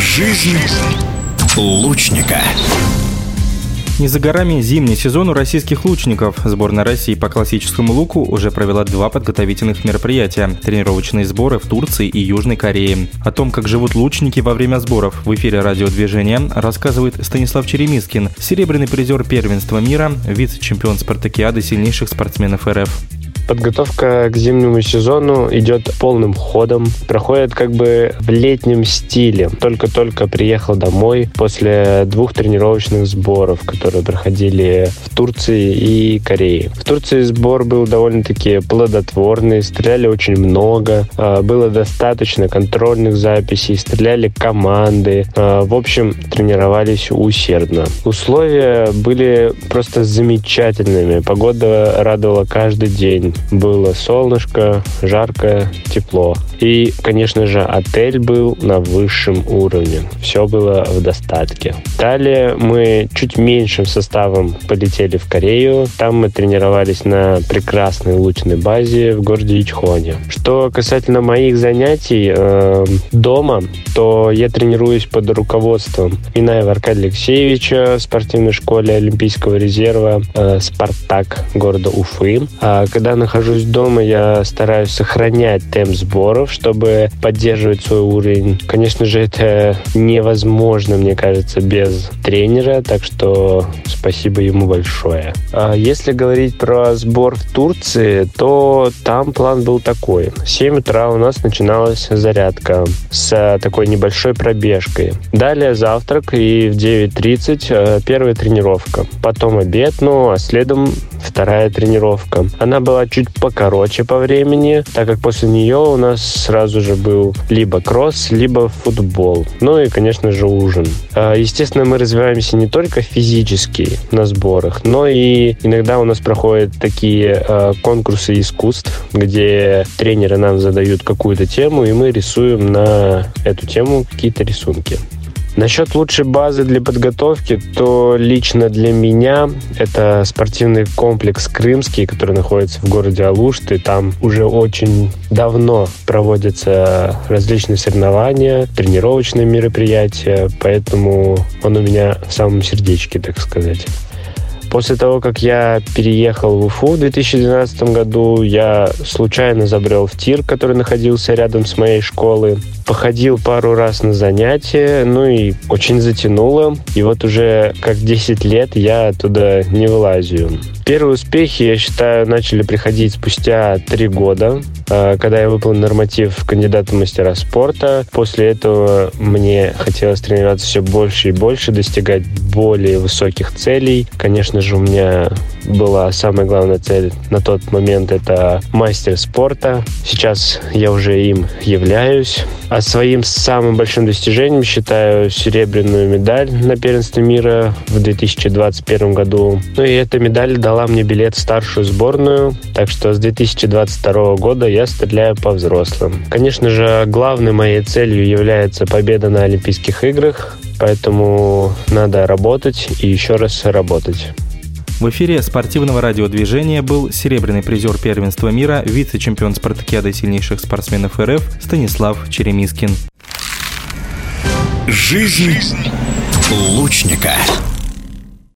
Жизнь лучника. Не за горами зимний сезон у российских лучников. Сборная России по классическому луку уже провела два подготовительных мероприятия – тренировочные сборы в Турции и Южной Корее. О том, как живут лучники во время сборов в эфире радиодвижения, рассказывает Станислав Черемискин, серебряный призер первенства мира, вице-чемпион спартакиады сильнейших спортсменов РФ. Подготовка к зимнему сезону идет полным ходом, проходит как бы в летнем стиле. Только-только приехал домой после двух тренировочных сборов, которые проходили в Турции и Корее. В Турции сбор был довольно-таки плодотворный, стреляли очень много, а, было достаточно контрольных записей, стреляли команды. А, в общем, тренировались усердно. Условия были просто замечательными. Погода радовала каждый день было солнышко, жарко, тепло. И, конечно же, отель был на высшем уровне. Все было в достатке. Далее мы чуть меньшим составом полетели в Корею. Там мы тренировались на прекрасной лучной базе в городе Ичхоне. Что касательно моих занятий э, дома, то я тренируюсь под руководством Минаева Аркадия Алексеевича в спортивной школе Олимпийского резерва э, «Спартак» города Уфы. А когда нахожусь дома, я стараюсь сохранять темп сборов, чтобы поддерживать свой уровень. Конечно же, это невозможно, мне кажется, без тренера, так что спасибо ему большое. А если говорить про сбор в Турции, то там план был такой. В 7 утра у нас начиналась зарядка с такой небольшой пробежкой. Далее завтрак и в 9.30 э, первая тренировка. Потом обед, ну а следом вторая тренировка. Она была чуть покороче по времени, так как после нее у нас сразу же был либо кросс, либо футбол. Ну и, конечно же, ужин. А, естественно, мы развиваемся не только физически на сборах, но и иногда у нас проходят такие а, конкурсы искусств, где тренеры нам задают какую-то тему, и мы рисуем на эту тему какие-то рисунки. Насчет лучшей базы для подготовки, то лично для меня это спортивный комплекс Крымский, который находится в городе Алушты. Там уже очень давно проводятся различные соревнования, тренировочные мероприятия, поэтому он у меня в самом сердечке, так сказать. После того, как я переехал в Уфу в 2012 году, я случайно забрел в тир, который находился рядом с моей школой. Походил пару раз на занятия, ну и очень затянуло. И вот уже как 10 лет я оттуда не вылазю. Первые успехи, я считаю, начали приходить спустя три года, а, когда я выполнил норматив кандидата мастера спорта. После этого мне хотелось тренироваться все больше и больше, достигать более высоких целей. Конечно же, у меня была самая главная цель на тот момент это мастер спорта. Сейчас я уже им являюсь. А своим самым большим достижением считаю серебряную медаль на первенстве мира в 2021 году. Ну и эта медаль дала мне билет в старшую сборную, так что с 2022 года я стреляю по взрослым. Конечно же, главной моей целью является победа на Олимпийских играх, поэтому надо работать и еще раз работать. В эфире спортивного радиодвижения был серебряный призер первенства мира, вице-чемпион спартакиады сильнейших спортсменов РФ Станислав Черемискин. Жизнь лучника.